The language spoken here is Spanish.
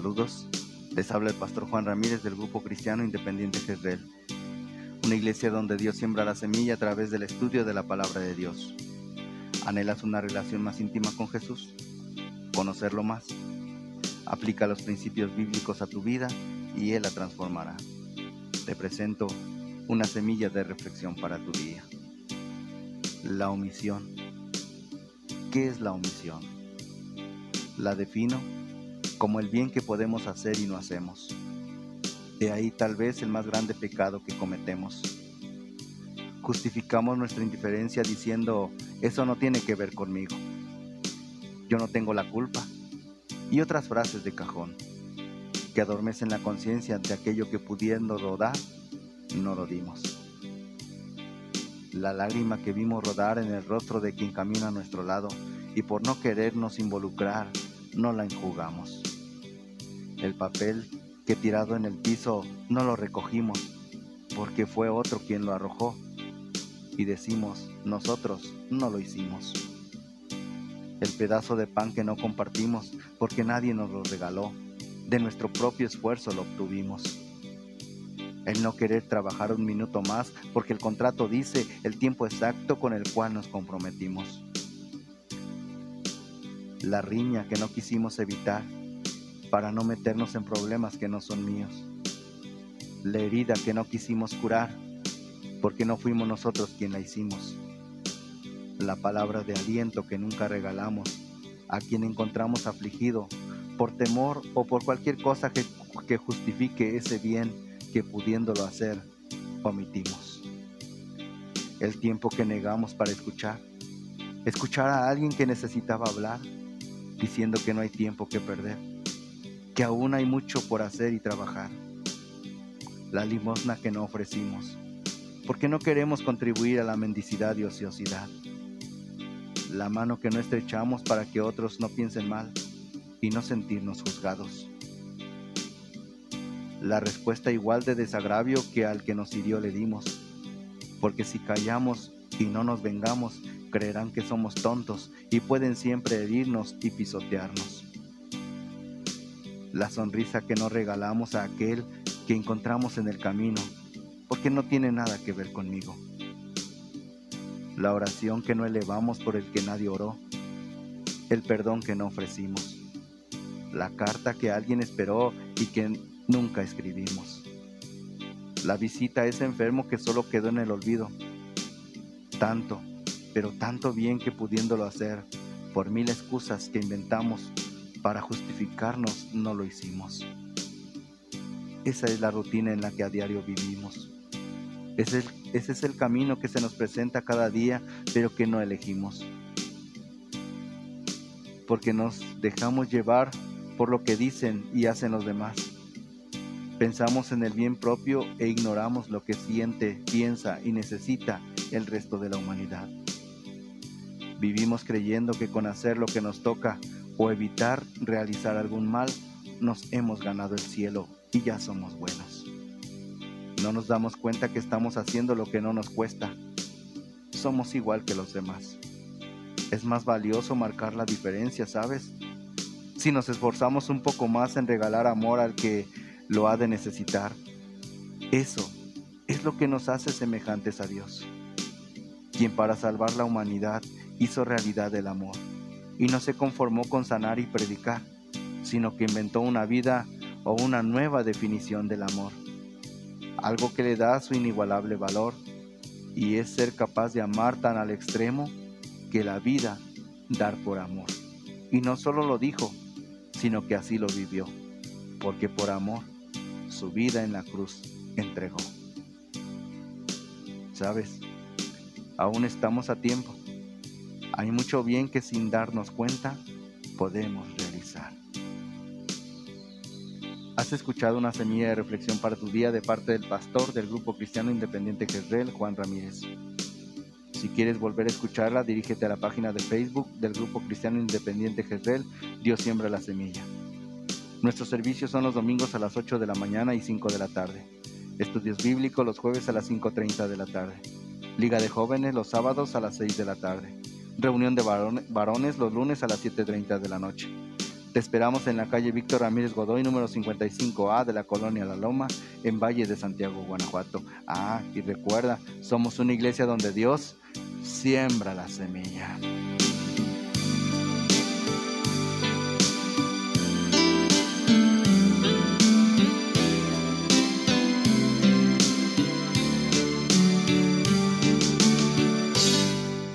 Dios, les habla el pastor Juan Ramírez del Grupo Cristiano Independiente Jezreel, una iglesia donde Dios siembra la semilla a través del estudio de la palabra de Dios. ¿Anhelas una relación más íntima con Jesús? ¿Conocerlo más? Aplica los principios bíblicos a tu vida y Él la transformará. Te presento una semilla de reflexión para tu día. La omisión. ¿Qué es la omisión? La defino como el bien que podemos hacer y no hacemos. De ahí tal vez el más grande pecado que cometemos. Justificamos nuestra indiferencia diciendo, eso no tiene que ver conmigo. Yo no tengo la culpa. Y otras frases de cajón que adormecen la conciencia de aquello que pudiendo rodar, no lo dimos. La lágrima que vimos rodar en el rostro de quien camina a nuestro lado y por no querernos involucrar, no la enjugamos. El papel que tirado en el piso no lo recogimos porque fue otro quien lo arrojó y decimos, nosotros no lo hicimos. El pedazo de pan que no compartimos porque nadie nos lo regaló, de nuestro propio esfuerzo lo obtuvimos. El no querer trabajar un minuto más porque el contrato dice el tiempo exacto con el cual nos comprometimos. La riña que no quisimos evitar para no meternos en problemas que no son míos. La herida que no quisimos curar, porque no fuimos nosotros quien la hicimos. La palabra de aliento que nunca regalamos a quien encontramos afligido por temor o por cualquier cosa que, que justifique ese bien que pudiéndolo hacer, omitimos. El tiempo que negamos para escuchar, escuchar a alguien que necesitaba hablar, diciendo que no hay tiempo que perder que aún hay mucho por hacer y trabajar. La limosna que no ofrecimos, porque no queremos contribuir a la mendicidad y ociosidad. La mano que no estrechamos para que otros no piensen mal y no sentirnos juzgados. La respuesta igual de desagravio que al que nos hirió le dimos, porque si callamos y no nos vengamos, creerán que somos tontos y pueden siempre herirnos y pisotearnos la sonrisa que no regalamos a aquel que encontramos en el camino, porque no tiene nada que ver conmigo. La oración que no elevamos por el que nadie oró, el perdón que no ofrecimos, la carta que alguien esperó y que nunca escribimos, la visita a ese enfermo que solo quedó en el olvido, tanto, pero tanto bien que pudiéndolo hacer, por mil excusas que inventamos, para justificarnos no lo hicimos. Esa es la rutina en la que a diario vivimos. Ese es, el, camino que se nos presenta cada día, pero que no elegimos. Porque nos dejamos llevar por lo que dicen y hacen los demás. Pensamos en el bien propio e ignoramos lo que siente, piensa y necesita el resto de la humanidad. Vivimos creyendo que con hacer lo que nos toca o evitar realizar algún mal, nos hemos ganado el cielo y ya somos buenos. No nos damos cuenta que estamos haciendo lo que no nos cuesta. Somos igual que los demás. Es más valioso marcar la diferencia, ¿sabes? Si nos esforzamos un poco más en regalar amor al que lo ha de necesitar, eso es lo que nos hace semejantes a Dios, quien para salvar la humanidad hizo realidad el amor y no se conformó con sanar y predicar, sino que inventó una vida o una nueva definición del amor, algo que le da su inigualable valor y es ser capaz de amar tan al extremo que la vida dar por amor. Y no solo lo dijo, sino que así lo vivió, porque por amor su vida en la cruz entregó. ¿Sabes? Aún estamos a tiempo hay mucho bien que sin darnos cuenta podemos realizar. Has escuchado una semilla de reflexión para tu día de parte del pastor del Grupo Cristiano Independiente Jezreel, Juan Ramírez. Si quieres volver a escucharla, dirígete a la página de Facebook del Grupo Cristiano Independiente Jezreel, Dios siembra la semilla. Nuestros servicios son los domingos a las 8 de la mañana y 5 de la tarde. Estudios bíblicos los jueves a las 5.30 de la tarde. Liga de jóvenes los sábados a las 6 de la tarde reunión de varones los lunes a las 7.30 de la noche. Te esperamos en la calle Víctor Ramírez Godoy, número 55A de la colonia La Loma, en Valle de Santiago, Guanajuato. Ah, y recuerda, somos una iglesia donde Dios siembra la semilla.